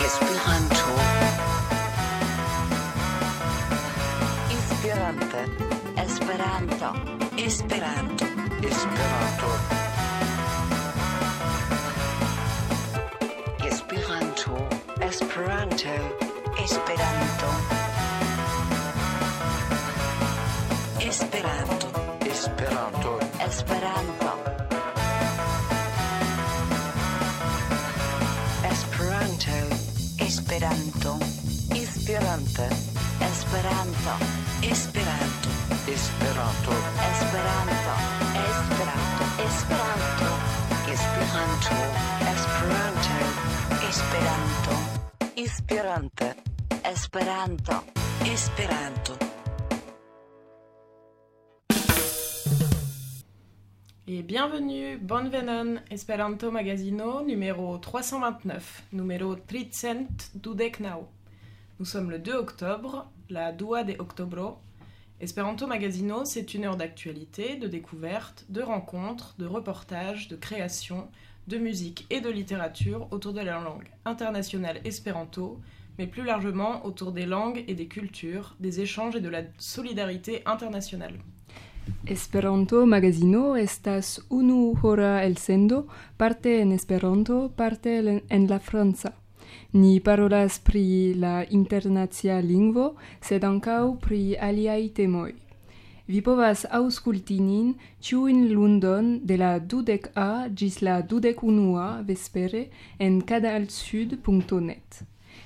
Esperanto. Esperanto. Esperanto. Esperanto. Esperanto. Esperanto. Esperanto. Esperanto. Esperanto. Esperanto. Esperanto. Esperanto. Esperante. Esperanto. Esperanto. Esperanto. Esperanto. Esperanto. Esperanto. Esperanto. Esperanto. Esperanto. Esperante. Esperanto. Esperanto. Et bienvenue, Bonvenon Esperanto Magazino numéro 329, numéro 329. Nous sommes le 2 octobre, la Dua de Octobro. Esperanto Magazino, c'est une heure d'actualité, de découverte, de rencontres, de reportages, de création, de musique et de littérature autour de la langue internationale espéranto, mais plus largement autour des langues et des cultures, des échanges et de la solidarité internationale. Esperanto magazino estas unu hora el sendo, parte en Esperanto, parte en la franca. Ni parolas pri la internacia lingvo, sed ankaŭ pri aliaj temoj. Vi povas aŭskulti nin ĉiujn lundon de la dudeka ĝis la dudekunua vespere en canalsud.net.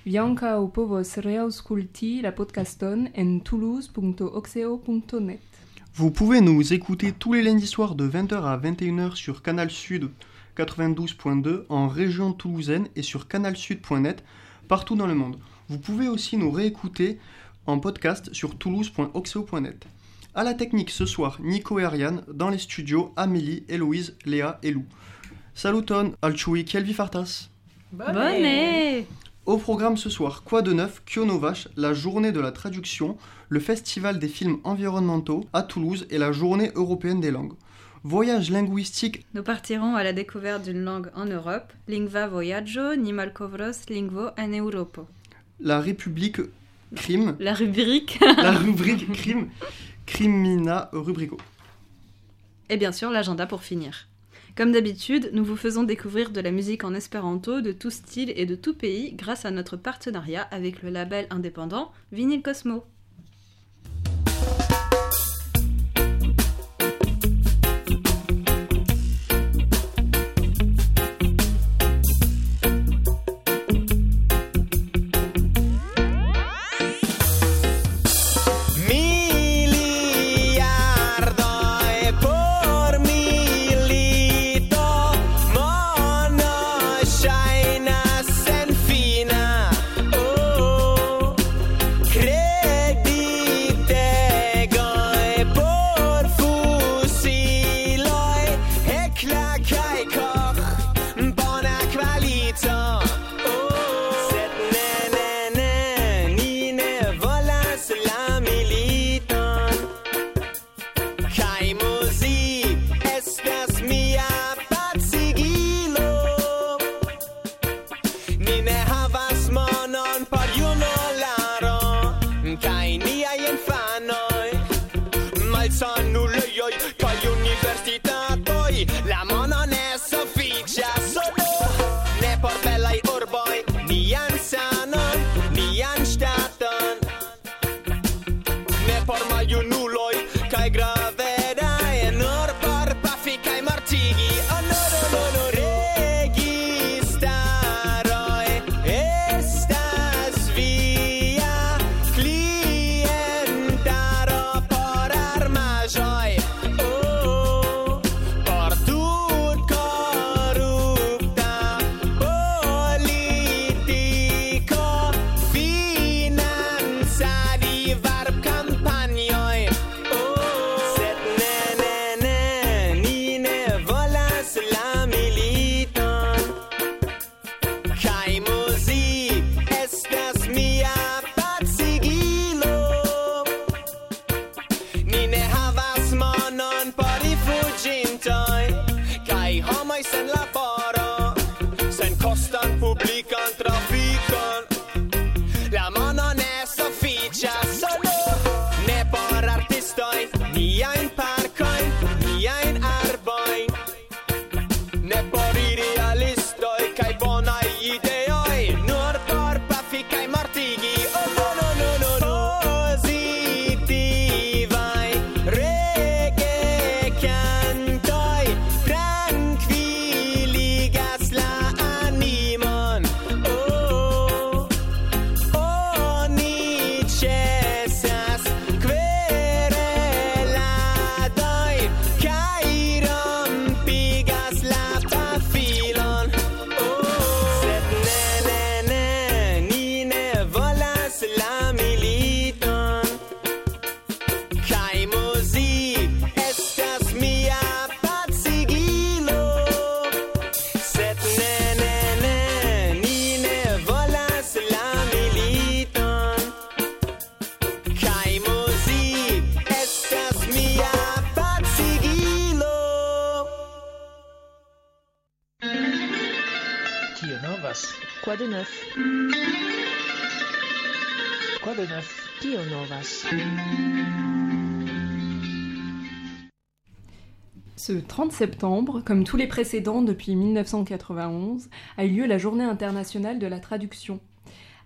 Vi ankaŭ povos reaŭskulti la podcaston en toulouse.oxeo.net. Vous pouvez nous écouter tous les lundis soirs de 20h à 21h sur Canal Sud 92.2 en région toulousaine et sur canalsud.net partout dans le monde. Vous pouvez aussi nous réécouter en podcast sur toulouse.oxeo.net. À la technique ce soir, Nico et Ariane, dans les studios, Amélie, Héloïse, Léa et Lou. Saluton, Alchui, Kielvi Fartas. Bonnet Au programme ce soir, quoi de neuf, Kionovache, la journée de la traduction, le festival des films environnementaux à Toulouse et la journée européenne des langues. Voyage linguistique, Nous partirons à la découverte d'une langue en Europe. Lingva voyaggio, ni malkovros lingvo en Europo. la République crime, La rubrique la rubrique crime, crimina rubrico. Et bien sûr, l'agenda pour finir. Comme d'habitude, nous vous faisons découvrir de la musique en espéranto de tout style et de tout pays grâce à notre partenariat avec le label indépendant Vinyl Cosmo. Ce 30 septembre, comme tous les précédents depuis 1991, a eu lieu la Journée internationale de la traduction.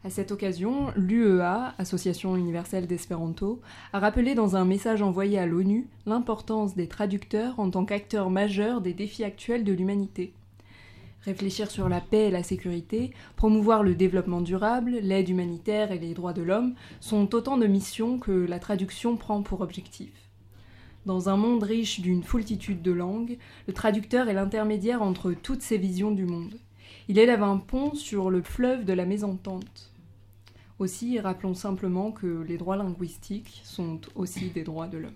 À cette occasion, l'UEA, Association universelle d'espéranto, a rappelé dans un message envoyé à l'ONU l'importance des traducteurs en tant qu'acteurs majeurs des défis actuels de l'humanité. Réfléchir sur la paix et la sécurité, promouvoir le développement durable, l'aide humanitaire et les droits de l'homme sont autant de missions que la traduction prend pour objectif. Dans un monde riche d'une foultitude de langues, le traducteur est l'intermédiaire entre toutes ces visions du monde. Il élève un pont sur le fleuve de la mésentente. Aussi, rappelons simplement que les droits linguistiques sont aussi des droits de l'homme.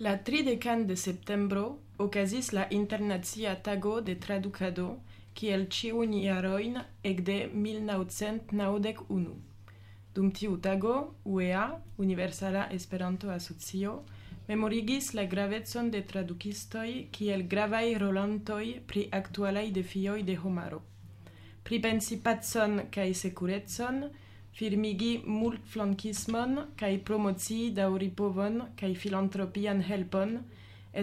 La tridecan de septembro okazis la internacia tago de traducado, kiel ĉiujn jarojn ekde 1991. Dum tiu tago, UEA, Universala Esperanto-Asocio, memorigis la gravetson de tradukistoj kiel gravaj rolantoj pri aktualaj defioj de homaro. Pripensi pacon kaj sekurecon, firmigi multflankismon kaj promocii daŭripovon kaj filantropian helpon,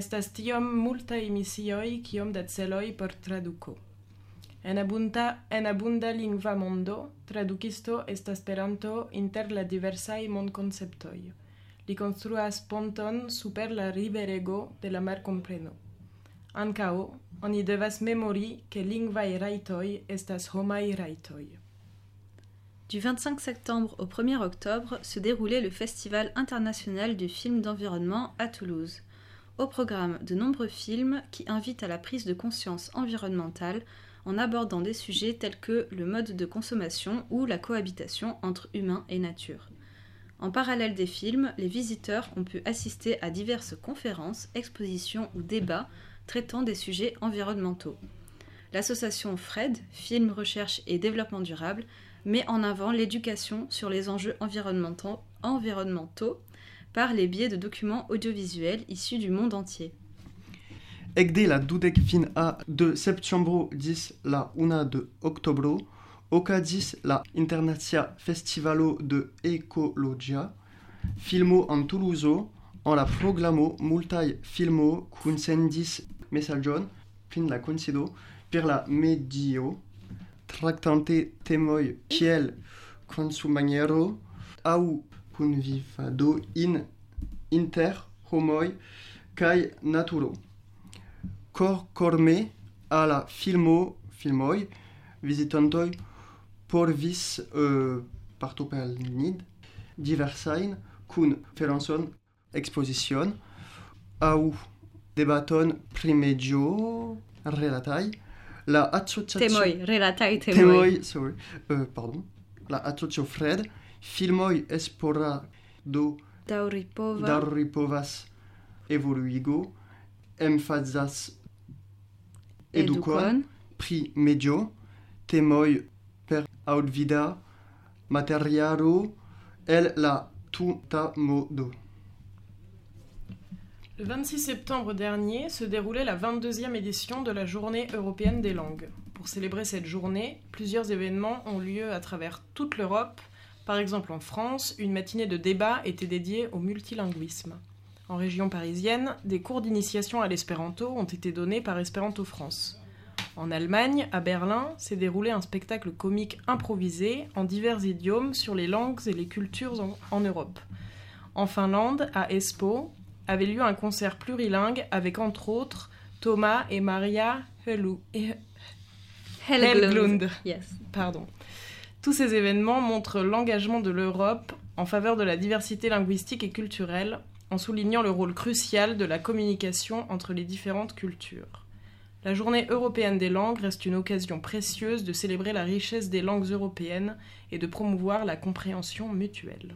estas tiom multaj misioj kiom da celoj por traduko. En abunda, en abunda lingva mondo, tradukisto estas peranto inter la diversaj mondkonceptoj. Ponton super la riverego de la oni devas estas. Du 25 septembre au 1er octobre se déroulait le Festival international du film d'environnement à Toulouse. Au programme, de nombreux films qui invitent à la prise de conscience environnementale en abordant des sujets tels que le mode de consommation ou la cohabitation entre humains et nature. En parallèle des films, les visiteurs ont pu assister à diverses conférences, expositions ou débats traitant des sujets environnementaux. L'association FRED, Film, Recherche et Développement Durable, met en avant l'éducation sur les enjeux environnementaux, par les biais de documents audiovisuels issus du monde entier. La fin a de septembro dis la una de okazis la Internacia Festivalo de Ecologia, filmo en Toulouzo, en la programo multaj filmo kun sendis mesaĝon fin la kunsido per la medio traktante temoj kiel konsumaniero aŭ kunvivado in inter homoj kaj naturo. Cor corme a la filmo filmoj vizitantoj porvis uh, partopernid diversain cun Ferenson exposition au debaton primegio relatai la associacio temoi relatai temoi, temoi sorry uh, pardon. La associo Fred filmoi espora do dauripova. Dauripovas evoluigo emfazas educon, educon. pri medio temoi Le 26 septembre dernier se déroulait la 22e édition de la Journée européenne des langues. Pour célébrer cette journée, plusieurs événements ont lieu à travers toute l'Europe. Par exemple en France, une matinée de débat était dédiée au multilinguisme. En région parisienne, des cours d'initiation à l'espéranto ont été donnés par Espéranto France. En Allemagne, à Berlin, s'est déroulé un spectacle comique improvisé en divers idiomes sur les langues et les cultures en, en Europe. En Finlande, à Espoo, avait lieu un concert plurilingue avec entre autres Thomas et Maria Helu- et- Helglund. Yes. Pardon. Tous ces événements montrent l'engagement de l'Europe en faveur de la diversité linguistique et culturelle, en soulignant le rôle crucial de la communication entre les différentes cultures. La journée européenne des langues reste une occasion précieuse de célébrer la richesse des langues européennes et de promouvoir la compréhension mutuelle.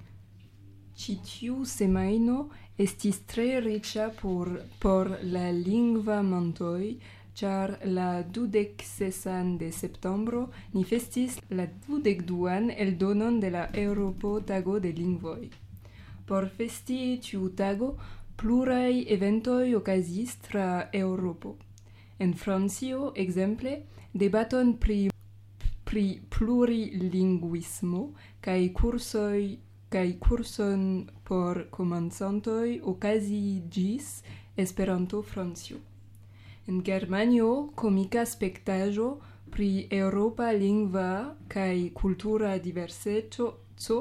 Ĉi tiu semajno estis tre riĉa por, por la lingvamontoj, ĉar la dudeksesan de septembro ni festis la dudekduan eldonon de la Eŭropo Tago de Lingvoj. Por festi tiu tago, pluraj eventoj okazis tra Eŭropo. en Francio ekzemple debaton pri pri plurilinguismo kaj kursoj kaj kurson por komencantoj okaziĝis Esperanto Francio. En Germanio komika spektaĵo pri eŭropa lingva kaj kultura diverseco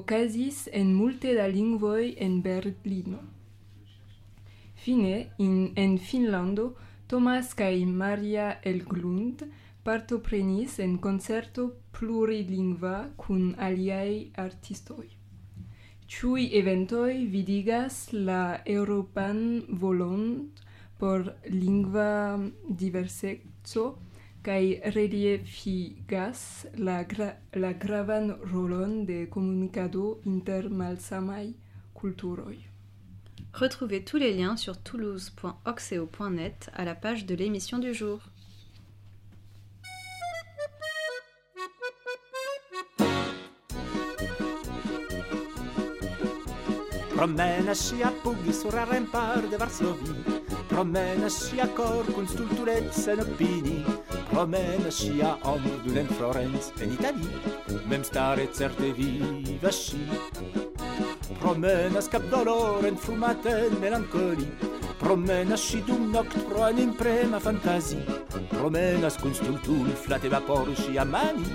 okazis en multe da lingvoj en Berlino. Fine, in, en Finlando, Tomas kaj Maria Elglund partoprenis en koncerto plurilingva kun aliaj artistoj. Ĉiuj eventoj vidigas la eŭropan volont por lingva diverseco kaj reliefigas la, gra la gravan rolon de komunikado inter malsamaj kulturoj. Retrouvez tous les liens sur toulouse.oxeo.net à la page de l'émission du jour. Promena-si a pughi sur a rempar de Varsovie. Promena-si a cor cun stulturezza en opini Promena-si a om d'un Florence en Italie. Mem stare certe viva sci promène à ce cap d'or une fumatène mélancolie promène à chi d'un noctro à l'impré ma fantasie promène à ce qu'un stultul flatte ma porche à mani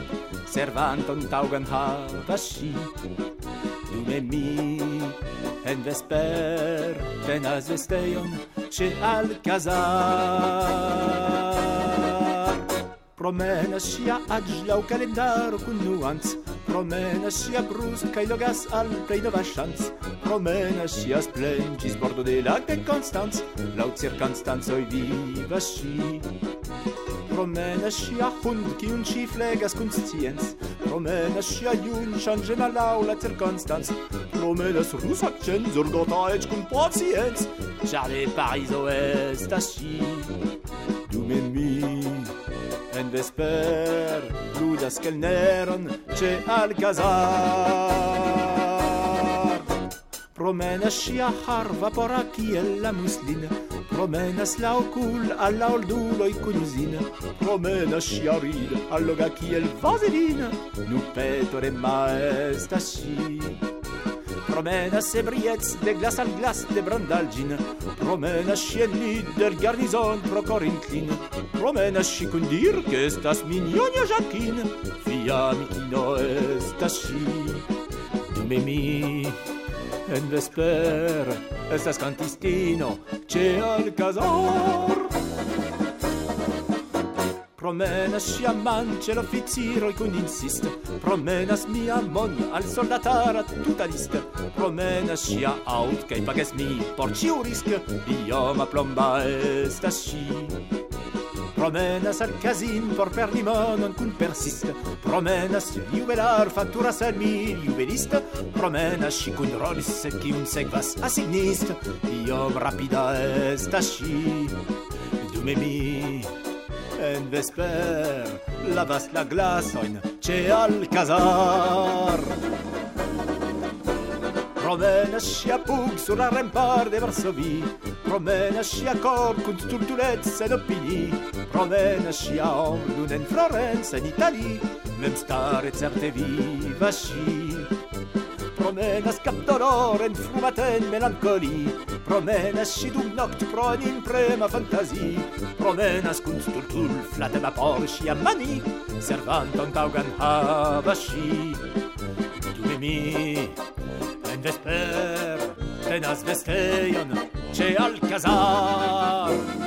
servant un taugan ha vachi d'un emi en vesper tenas vesteion che al casar. Promène à chi a adj la au calendar con nuance promène si a brus caillogas al plein de vachans promène si a plein gis bordo de lac de constance laut circonstance oi viva si promène si a hund qui un chi flegas conscience promène si a un change na lau la circonstance promène si rus accent zorgota et cum patience charlie paris oest a si Dume mi, en vesper ludas kelneron ĉe Alcazar. Promenas ŝia harvapora kiel la muslin Promenas la okul al la olduloj kun uzin Promenas ŝia rid alloga kiel vazelin Nu petore maesta ŝi promena se brietz de glas al glas de brandalgin Promena chienni del garnison pro corintlin Promena scikundir che estas mignonia Jacquin Fia mitino estas sci Dume mi en vesper estas cantistino ce al casor promenas ŝia manĉe l'oficiroj kun e insisto promenas mia mono al soldatara tuta lista promenas ŝia aŭt kaj pagas mi por ĉiu risk ioma plomba estas ŝi promenas al casin por perdi monon kun persiste promenas juvelar fattura sal mi juvelista promenas ŝi kun rolis se kiun sekvas a sinistro iom rapida estas ŝi dume mi En vesper lavas la glasojn ĉe alkazar. Promenas ŝia pug sur la rempar de Varsovi. Promenas ŝia cor kun stultulec en opini. Promenas ŝia om nun en Florence en Itali. Mem stare certe viva ŝia promenas cap dolor en fumaten melancolie. Promenas si d'un noct pro en imprema fantasie. Promenas cun stultul flatem a porci a mani, servant on taugan havasci. Tu e mi, en vesper, tenas vesteion, ce al casar.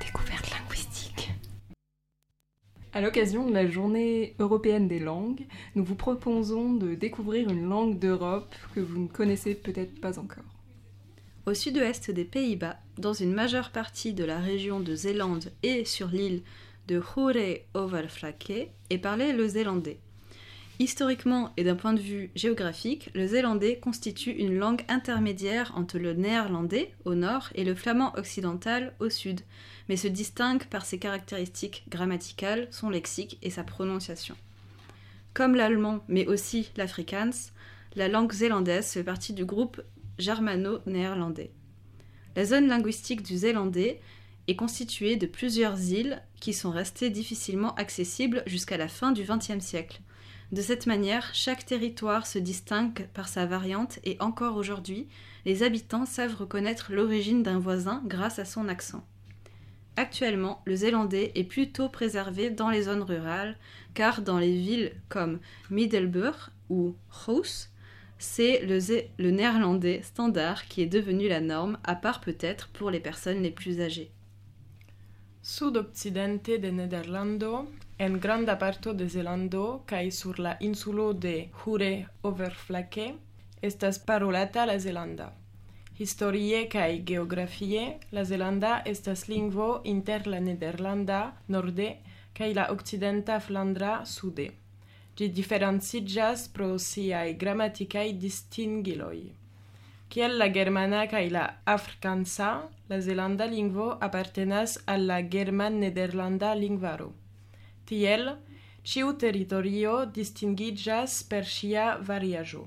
Découverte linguistique. À l'occasion de la journée européenne des langues, nous vous proposons de découvrir une langue d'Europe que vous ne connaissez peut-être pas encore. Au sud-ouest des Pays-Bas, dans une majeure partie de la région de Zélande et sur l'île de Hoore-Overflakke, est parlé le zélandais. Historiquement et d'un point de vue géographique, le zélandais constitue une langue intermédiaire entre le néerlandais au nord et le flamand occidental au sud, mais se distingue par ses caractéristiques grammaticales, son lexique et sa prononciation. Comme l'allemand, mais aussi l'afrikaans, la langue zélandaise fait partie du groupe germano-néerlandais. La zone linguistique du zélandais est constituée de plusieurs îles qui sont restées difficilement accessibles jusqu'à la fin du XXe siècle. De cette manière, chaque territoire se distingue par sa variante et encore aujourd'hui, les habitants savent reconnaître l'origine d'un voisin grâce à son accent. Actuellement, le zélandais est plutôt préservé dans les zones rurales, car dans les villes comme Middelburg ou Goes, c'est le, le néerlandais standard qui est devenu la norme, à part peut-être pour les personnes les plus âgées. Sud-occidente de Nederlando, en granda parto de Zelando kaj sur la insulo de Hure-Overflakke estas parolata la zelanda. Historie kaj geografie, la zelanda estas lingvo inter la nederlanda norde kaj la okcidenta flandra sude. gi diferencigas pro siaj grammaticai distingiloj. Kiel la germana kaj la afrikansa, la zelanda lingvo apartenas al la german-nederlanda lingvaro. Tiel, ciu territorio distingigas per sia variajo.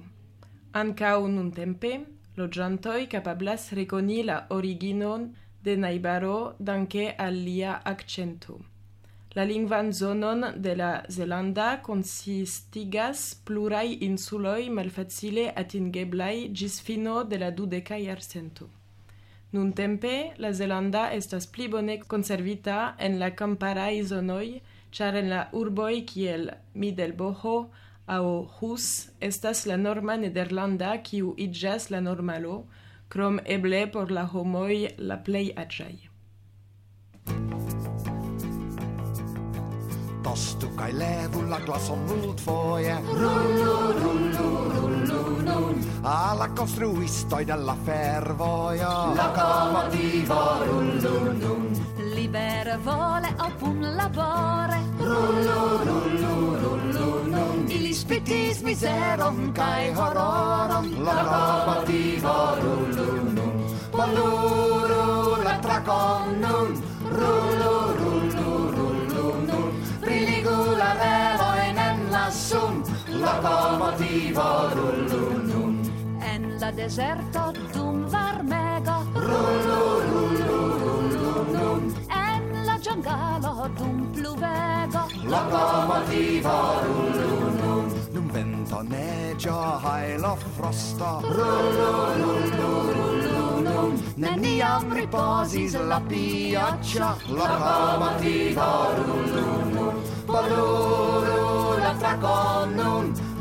Ancau nun tempe, logiantoi capablas reconi la originon de naibaro danke al lia accento. La lingvan zonon de la Zelanda consistigas pluraj insuloj malfacile atingeblaj ĝis fino de la dudeka jarcento. Nuntempe la Zelanda estas pli bone konservita en la kamparaj zonoj, ĉar en la urboj kiel Middelboho aŭ Hus estas la norma nederlanda kiu iĝas la normalo, krom eble por la homoj la plej aĝaj. Tostu kai levulla glas on muldvoje. Rullu, rullu, rullu, nun. Alla construistoi della fervoia. Locomotivo, rullu, nun. Libere vole op un labore Rullu, rullu, rullu, nun. Ili spitis miserum kai horrorum. Locomotivo, rullu, nun. Poluru, la tracon nun. Rullu, Locomotivo, rullu, nun. En la deserto dum varmego Rullu, rullu, rullu. En la giungalo dum pluvego Locomotivo, rullu, nun. Num vento neggio, hailo frosto. Rullu, rullu, rullu, nun. Neniam riposis la pioggia. Locomotivo, rullu, nun. Poluru, la tracon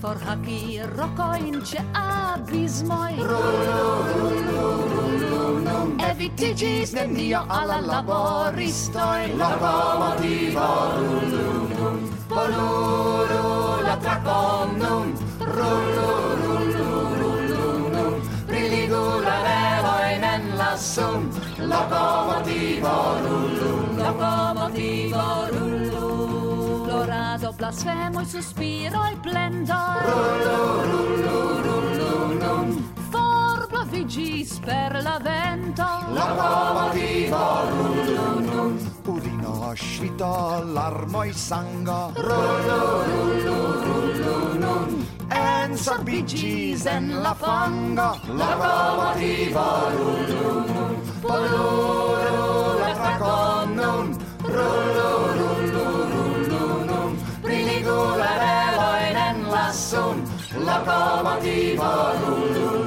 forhaki, rokoinče, abizmoj. Evitiĝis nenio al la laboristoj. La Roma divo nun, poluru la trakon nun, rulurulurulunum, priligu la revojn en la sun. Locomotivo rullum, locomotivo rullum. Dorado blasfemo il sospiro e plendo per l'avvento. La prova di Vorrun Udino ascito l'armo e sango Rullurullurullunun En sorbicis en la fango. La prova di Vorrun Poluru la traconnun Rullurullurullunun Prinigularevoinen lassun Locomotiva,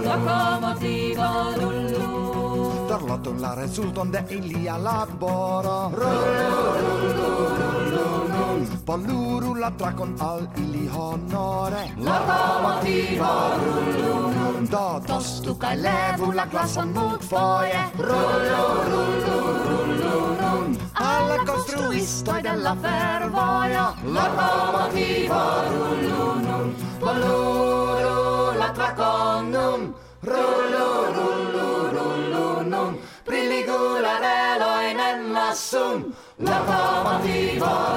locomotiva. Rotular sultan de iliala bora Paluru la trakon al ili honore La tamatino rullunum Da tostu kai levu la glasan mut foie. Rullu, Alla costruistoi della fervoia. La tamatino rullunum Paluru la trakonnum Rullu, sun, la cava viva,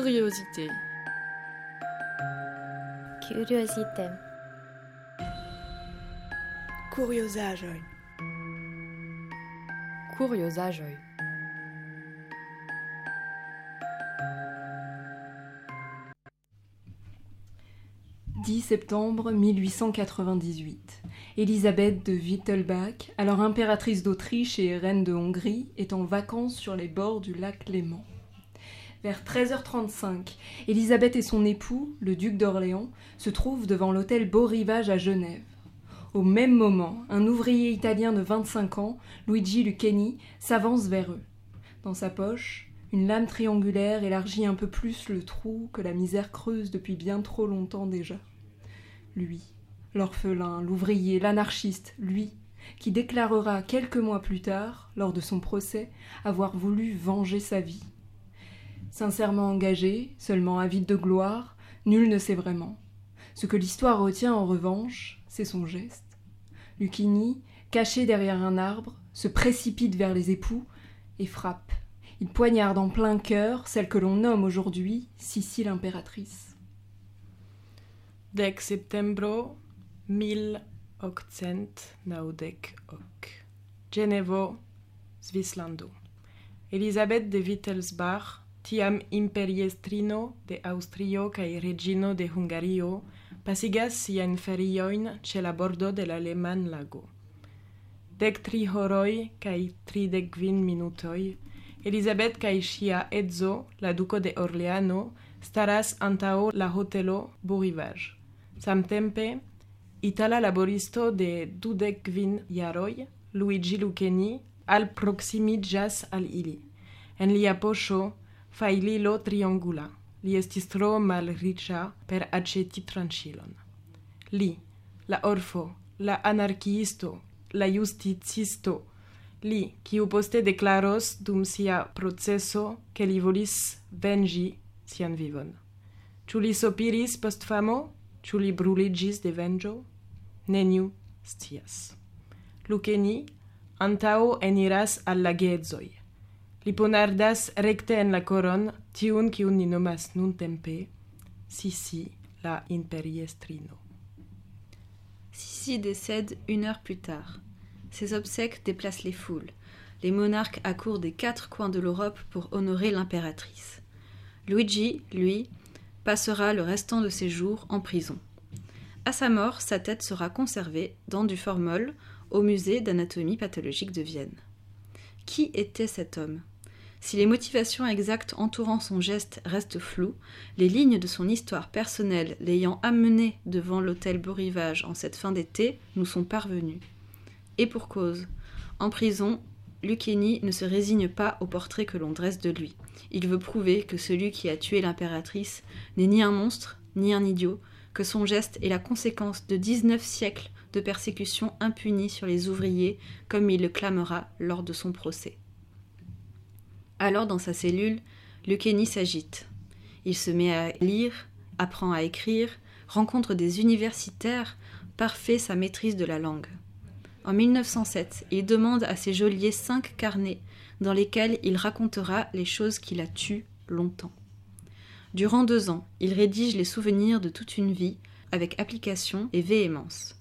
Curiosité. Curiosité. Curiosagem. Curiosagem. 10 septembre 1898. Élisabeth de Wittelbach, alors impératrice d'Autriche et reine de Hongrie, est en vacances sur les bords du lac Léman. Vers 13h35, Élisabeth et son époux, le duc d'Orléans, se trouvent devant l'hôtel Beau Rivage à Genève. Au même moment, un ouvrier italien de 25 ans, Luigi Lucchini, s'avance vers eux. Dans sa poche, une lame triangulaire élargit un peu plus le trou que la misère creuse depuis bien trop longtemps déjà. Lui, l'orphelin, l'ouvrier, l'anarchiste, lui, qui déclarera quelques mois plus tard, lors de son procès, avoir voulu venger sa vie. Sincèrement engagé, seulement avide de gloire, nul ne sait vraiment. Ce que l'histoire retient en revanche, c'est son geste. Lucchini, caché derrière un arbre, se précipite vers les époux et frappe. Il poignarde en plein cœur celle que l'on nomme aujourd'hui Sicile impératrice. Dec septembro 1898. Genevo, Svislando. Elisabeth de Wittelsbach, tiam imperiestrino de Austrio kaj regino de Hungario, pasigas siajn feriojn ĉe la bordo de la Leman-lago. Dek tri horoj kaj tridek kvin minutoj, Elizabeth kaj ŝia edzo, la duko de Orleano, staras antaŭ la hotelo Bourivage. Samtempe, itala laboristo de dudek kvin jaroj, Luigi Lucchini, alproksimiĝas al ili. En lia poŝo faililo triangula. Li estis tro malriĉa per aĉeti tranĉilon. Li, la orfo, la anarkiisto, la justicisto, li, kiu poste deklaros dum sia proceso ke li volis venĝi sian vivon. Ĉu li sopiris post famo? Ĉu li bruliĝis de venĝo? Neniu scias. Lukeni antaŭ eniras al la. Li ponardas rekte en la koron tiun nomas la imperiestrino. Sissi décède une heure plus tard. Ses obsèques déplacent les foules. Les monarques accourent des quatre coins de l'Europe pour honorer l'impératrice. Luigi, lui, passera le restant de ses jours en prison. À sa mort, sa tête sera conservée dans du formol au musée d'anatomie pathologique de Vienne. Qui était cet homme? Si les motivations exactes entourant son geste restent floues, les lignes de son histoire personnelle l'ayant amené devant l'hôtel Beau en cette fin d'été nous sont parvenues. Et pour cause. En prison, Lucchini ne se résigne pas au portrait que l'on dresse de lui. Il veut prouver que celui qui a tué l'impératrice n'est ni un monstre, ni un idiot, que son geste est la conséquence de 19 siècles de persécutions impunies sur les ouvriers, comme il le clamera lors de son procès. Alors, dans sa cellule, Lucchini s'agite. Il se met à lire, apprend à écrire, rencontre des universitaires, parfait sa maîtrise de la langue. En 1907, il demande à ses geôliers cinq carnets dans lesquels il racontera les choses qu'il a tues longtemps. Durant deux ans, il rédige les souvenirs de toute une vie, avec application et véhémence.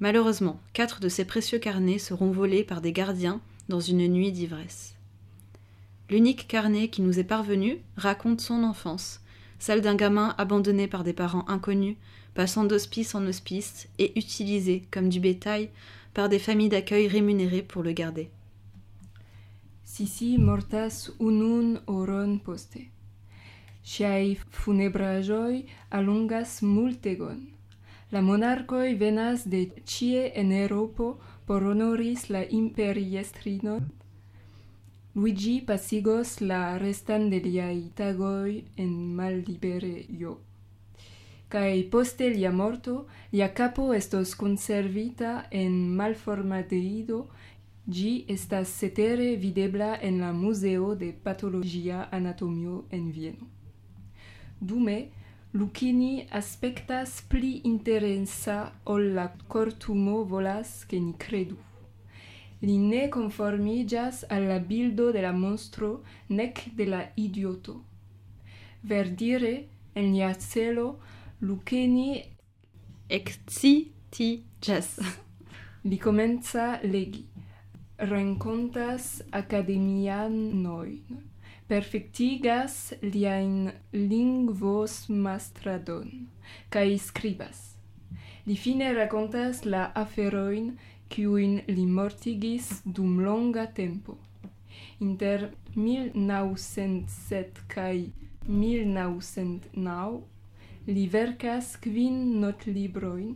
Malheureusement, quatre de ces précieux carnets seront volés par des gardiens dans une nuit d'ivresse. L'unique carnet qui nous est parvenu raconte son enfance, celle d'un gamin abandonné par des parents inconnus, passant d'hospice en hospice et utilisé comme du bétail par des familles d'accueil rémunérées pour le garder. Sisi mortas unun oron poste. Ŝiaj funebraĵoj alongas multegon. La monarkoj venas de ĉie en Eŭropo por honoris la imperiestrinon. Luigi pasigos la restan de liai tagoi en malliberejo. Cae poste lia morto, lia capo estos conservita en malforma deido, gi estas cetere videbla en la Museo de Patologia Anatomio en Vieno. Dume, Lucchini aspectas pli interesa ol la cortumo volas che ni credu. Li ne conformigas al la bildo de la monstro nec de la idioto. Verdire, en nia celo, Luceni excitigas. Li comenza legi. Rencontas academianoin. Perfectigas liain lingvos mastradon. Cae scribas. Li fine racontas la aferoin kiuin li mortigis dum longa tempo. Inter 1907 cae 1909 li verkas kvin notlibrojn,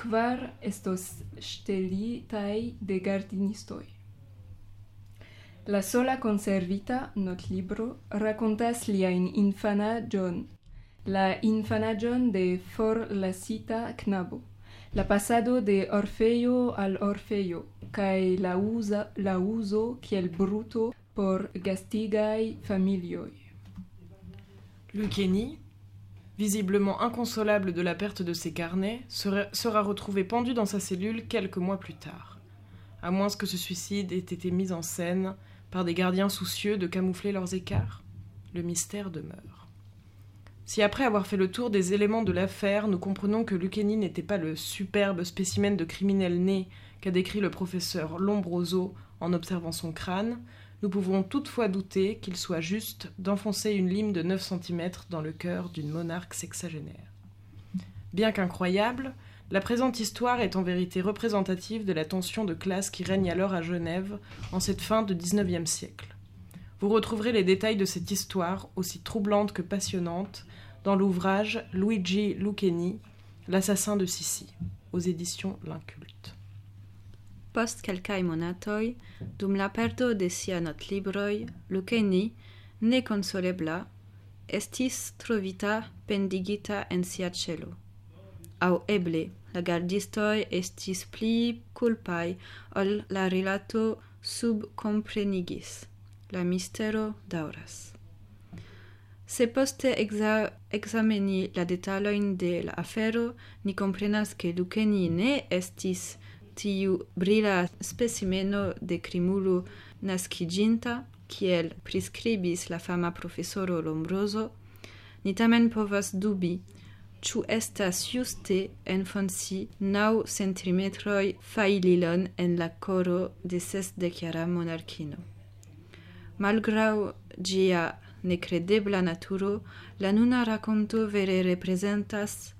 kvar estos ŝtelitaj de gardinistoj. La sola conservita notlibro racontas liajn infanaĝon, la infanaĝon de forlasita knabo. La pasado de orfejo al orfejo, kaj la, uza, la uzo kiel bruto por gastigaj familioj. Lucchini, visiblement inconsolable de la perte de ses carnets, sera retrouvé pendu dans sa cellule quelques mois plus tard. À moins que ce suicide ait été mis en scène par des gardiens soucieux de camoufler leurs écarts, le mystère demeure. Si après avoir fait le tour des éléments de l'affaire, nous comprenons que Lucchini n'était pas le superbe spécimen de criminel né qu'a décrit le professeur Lombroso en observant son crâne, nous pouvons toutefois douter qu'il soit juste d'enfoncer une lime de 9 cm dans le cœur d'une monarque sexagénaire. Bien qu'incroyable, la présente histoire est en vérité représentative de la tension de classe qui règne alors à Genève en cette fin de XIXe siècle. Vous retrouverez les détails de cette histoire, aussi troublante que passionnante, dans l'ouvrage Luigi Lucchini, L'assassin de Sissi, aux éditions L'Inculte. Post kelkaj monatoj, dum la perdo de sia notlibroj, Lucchini, nekonsolebla, estis trovita pendigita en sia celo. Aŭ eble la gardistoj estis pli kulpaj ol la rilato subkomprenigis. la mistero dauras. Se poste exa exameni la detalojn de la afero, ni komprenas ke Dukeni ne estis tiu brila specimeno de crimulu naskiĝinta, kiel prescribis la fama profesoro Lombroso, ni tamen povas dubi ĉu estas juste enfonsi naŭ centimetroj faililon en la koro de sesdekjara monarkino. Malgrau gia necredebla naturo, la nuna racconto vere representas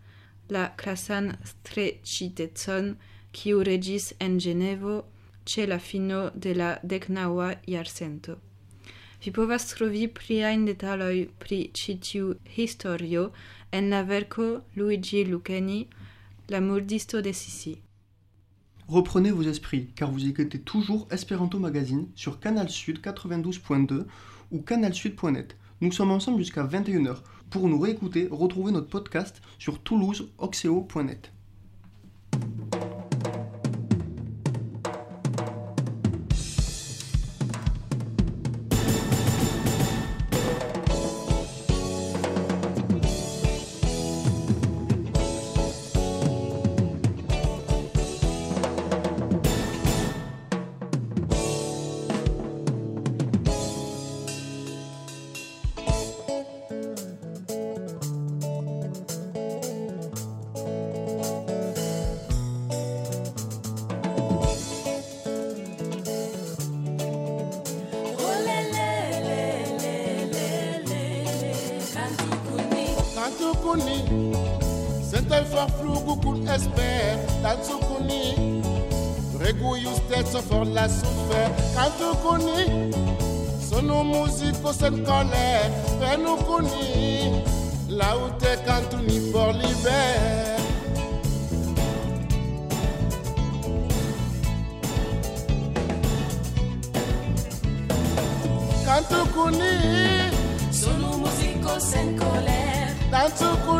la crasan strecitezon kiu regis en Genevo ce la fino de la decnaua iarcento. Vi povas trovi pliajn detaloj pri ĉi tiu historio en la verko Luigi Lucchini, La murdisto de Sisi. Reprenez vos esprits, car vous écoutez toujours Espéranto Magazine sur Canal Sud 92.2 ou canalsud.net. Nous sommes ensemble jusqu'à 21h. Pour nous réécouter, retrouvez notre podcast sur toulouseoxeo.net. Lukukun espère Tatsukuni Reguiu steță for la sufer Cantucuni Să nu muzico se cole Penucuni Laute cantuni for liber Cantucuni Sono musico sen colère. Cantucuni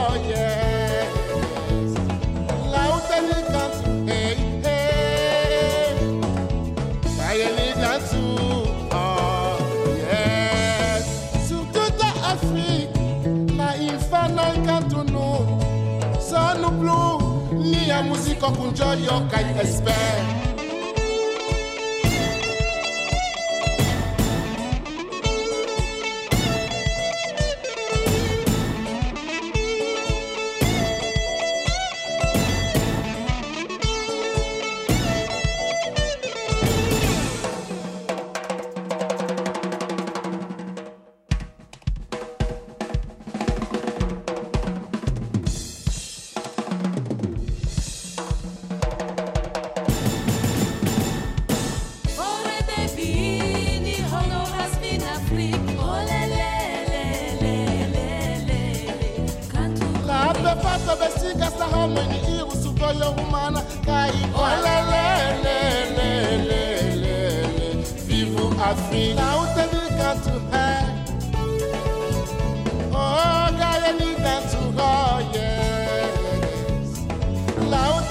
cook enjoy your kind of.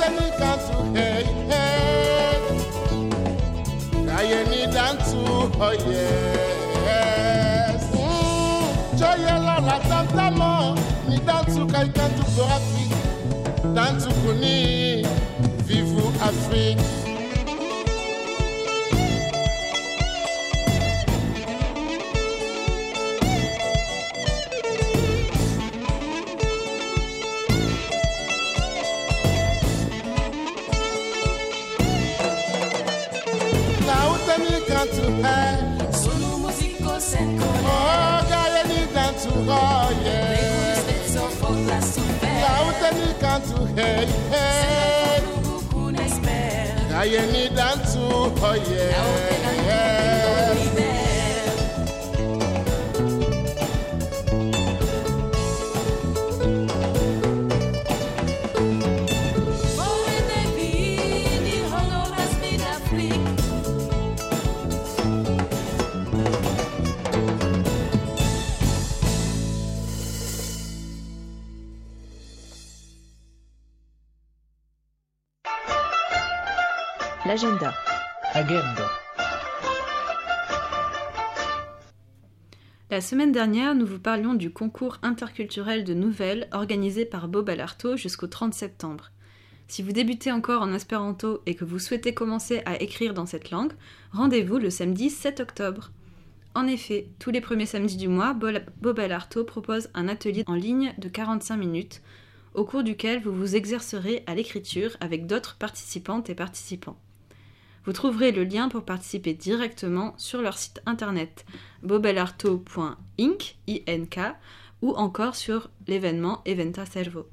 Gospel Council, hey, hey. Kayeni Dantu, oh yes. Joye Lola Tantamo, ni Dantu Kaikantu Go Afrique, Dantu Kuni, Vivu Afrique. hey, hey. Aye, need that to, oh yeah. La semaine dernière, nous vous parlions du concours interculturel de nouvelles organisé par Bob Alarto jusqu'au 30 septembre. Si vous débutez encore en espéranto et que vous souhaitez commencer à écrire dans cette langue, rendez-vous le samedi 7 octobre. En effet, tous les premiers samedis du mois, Bob Alarto propose un atelier en ligne de 45 minutes, au cours duquel vous vous exercerez à l'écriture avec d'autres participantes et participants. Vous trouverez le lien pour participer directement sur leur site internet bobelarto.inc ou encore sur l'événement Eventa Servo.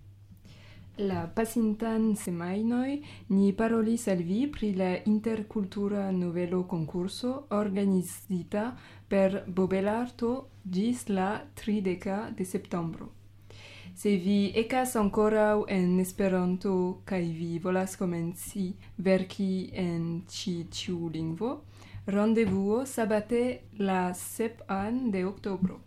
La pasintan semajnoj ni parolis al vi pri la interkultura novelo konkurso organizita per Bobelarto ĝis la trideka de septembro. Se vi ecas ancorau en Esperanto kaj vi volas komenci verki en ĉi tiu lingvo, Rendevuo sabate la sepan de oktobro.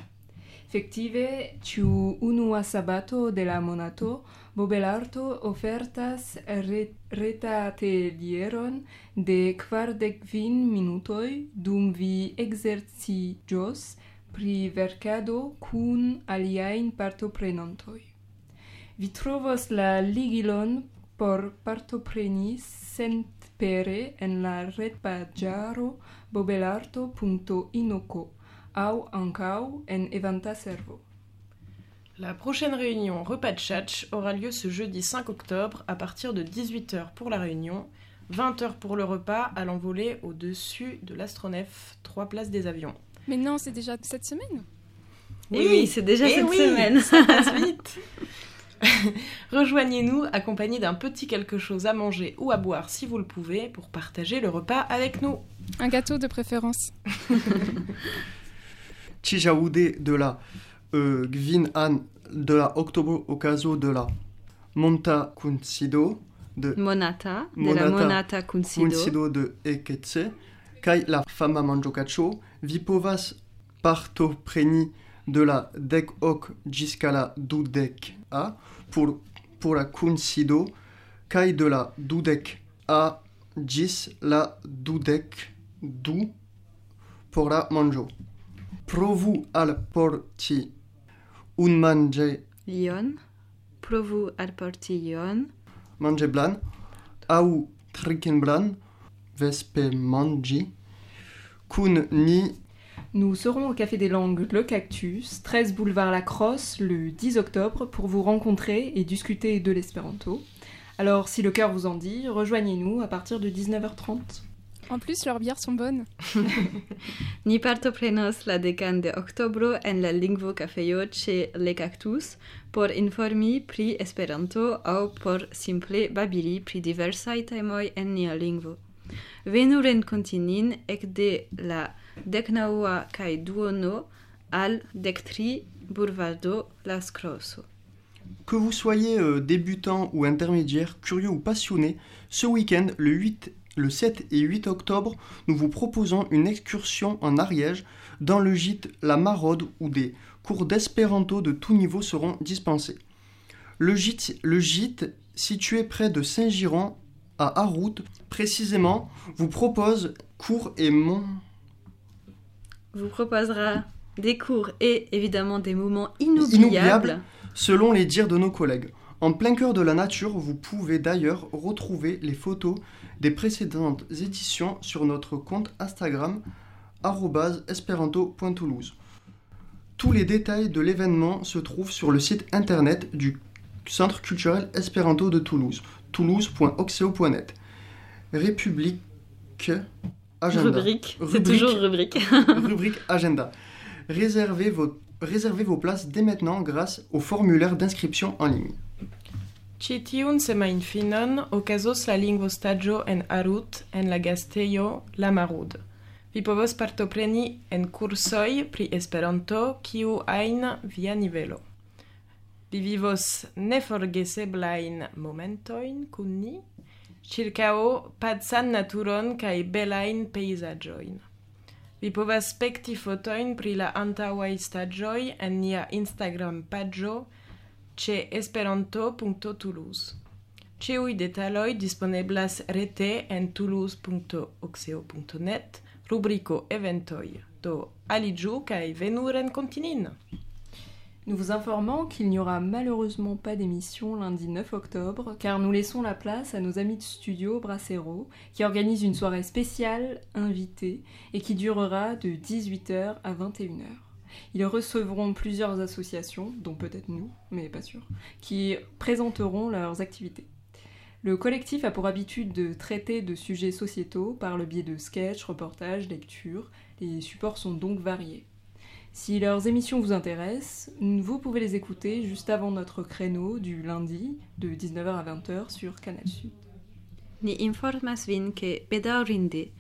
Effective, ciu unua sabato de la monato, Bobelarto ofertas re reta atelieron de quardec vin minutoi dum vi exerci jos pri verkado kun aliajn partoprenantoj. Vi trovos la ligilon por partopreni senpere en la retpaĝaro bobelarto.inoco aŭ ankaŭ en evanta servo. La prochaine réunion repas de aura lieu ce jeudi 5 octobre à partir de 18h pour la réunion, 20h pour le repas à l'envolée au-dessus de l'astronef, 3 places des avions. Mais non, c'est déjà cette semaine. Eh oui, c'est déjà eh cette oui, semaine. Ça passe vite. Rejoignez-nous accompagnés d'un petit quelque chose à manger ou à boire si vous le pouvez pour partager le repas avec nous. Un gâteau de préférence. Tijaude de la euh, Gvin An de la Octobre Ocaso de la Monta Kunsido de Monata, de la Monata Kunsido. de Eketse, Kai la Fama Manjokacho, Vipovas Partopreni de la Dek Ok jusqu'à la Dudek A pour, pour la Kunsido, Kai de la Dudek A gis la Dudek Du pour la Manjo. Provu al porti un manje Ion. Provu alporti ion. manje blan au triken blan vespe manji kun ni Nous serons au Café des Langues Le Cactus, 13 boulevard La Crosse, le 10 octobre, pour vous rencontrer et discuter de l'espéranto. Alors, si le cœur vous en dit, rejoignez-nous à partir de 19h30. En plus, leurs bières sont bonnes. Ni partoprenos la decan de oktobro en la lingvo cafejo ĉe Le Cactus por informi pri Esperanto aŭ por simple babili pri diversaj temoj en nia lingvo. Venu renkonti nin ekde la deknaŭa kaj duono al dektri Boulevard Las Crosso. Que vous soyez euh, débutant ou intermédiaire, curieux ou passionné, ce week-end, le, 8, le 7 et 8 octobre, nous vous proposons une excursion en Ariège dans le gîte La Maraude où des cours d'espéranto de tout niveau seront dispensés. Le gîte, le gîte situé près de Saint-Giron à Harout, précisément, vous propose cours et mon... Vous proposera des cours et évidemment des moments inoubliables. inoubliables selon les dires de nos collègues. En plein cœur de la nature, vous pouvez d'ailleurs retrouver les photos des précédentes éditions sur notre compte Instagram esperanto.toulouse. Tous les détails de l'événement se trouvent sur le site internet du Centre culturel Espéranto de Toulouse, toulouse.oxeo.net. République Agenda. Rubrique, c'est toujours rubrique. rubrique Agenda. Réservez vos, réservez vos places dès maintenant grâce au formulaire d'inscription en ligne. Ĉi tiun semajnfinon okazos la lingvostagio en Arut en la gastejo La Marud. Vi povos partopreni en kursoj pri Esperanto kiu ajn via nivelo. Vi vivos neforgeseblain momentoin kun ni, circao pazan naturon cae belain peisaggioin. Vi povas spekti fotoin pri la antaŭaj stagioi en nia Instagram pagio ce esperanto.toulouse. Ciui detaloi disponeblas rete en toulouse.oxeo.net, rubrico eventoi, do aligiu cae venuren continin! Nous vous informons qu'il n'y aura malheureusement pas d'émission lundi 9 octobre, car nous laissons la place à nos amis de studio Bracero, qui organisent une soirée spéciale invitée et qui durera de 18h à 21h. Ils recevront plusieurs associations, dont peut-être nous, mais pas sûr, qui présenteront leurs activités. Le collectif a pour habitude de traiter de sujets sociétaux par le biais de sketchs, reportages, lectures. Les supports sont donc variés. Si leurs émissions vous intéressent, vous pouvez les écouter juste avant notre créneau du lundi de 19h à 20h sur Canal Sud. Ni informas vin ke bedaŭrinde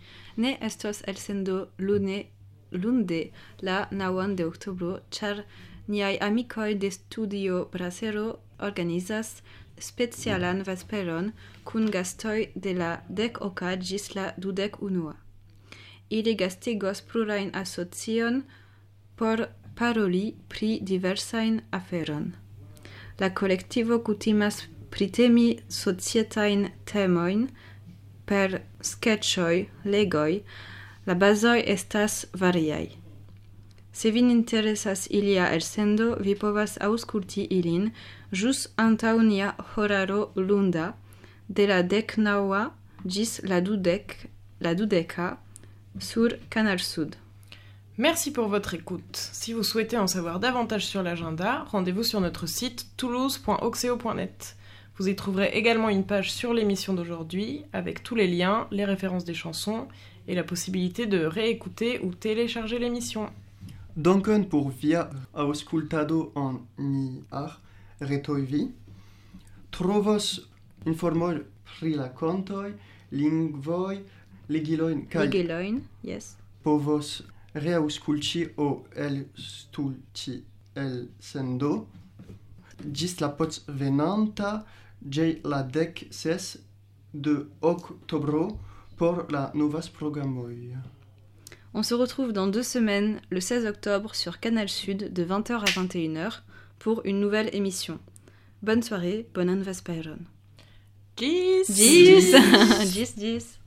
ne estos elsendo lune lunde la 9 de oktobro, ĉar niaj amikoj de studio Brasero organizas specialan vesperon kun gastoj de la dek oka ĝis la dudek unua. Ili gastigos plurajn asocion por paroli pri diversain aferon. La collectivo kutimas pritemi societain temoin per sketchoi, legoi, la bazoi estas variai. Se vin interesas ilia elsendo, vi povas auskulti ilin jus antaunia horaro lunda de la decnaua gis la dudec, la dudeca, sur Canal Sud. Merci pour votre écoute. Si vous souhaitez en savoir davantage sur l'agenda, rendez-vous sur notre site toulouse.oxeo.net. Vous y trouverez également une page sur l'émission d'aujourd'hui avec tous les liens, les références des chansons et la possibilité de réécouter ou télécharger l'émission. Dankon por via auscultado en ni ar retoj vi. Trovos informoj pri la kontoj, lingvoj, kaj Ligeloin, yes. povos reaŭskulti o elstulti el sendo ĝis la venanta ĝe la dek ses de oktobro por la novas programoj. On se retrouve dans deux semaines, le 16 octobre, sur Canal Sud, de 20h à 21h, pour une nouvelle émission. Bonne soirée, bonne vesperon. Gis Gis Gis, gis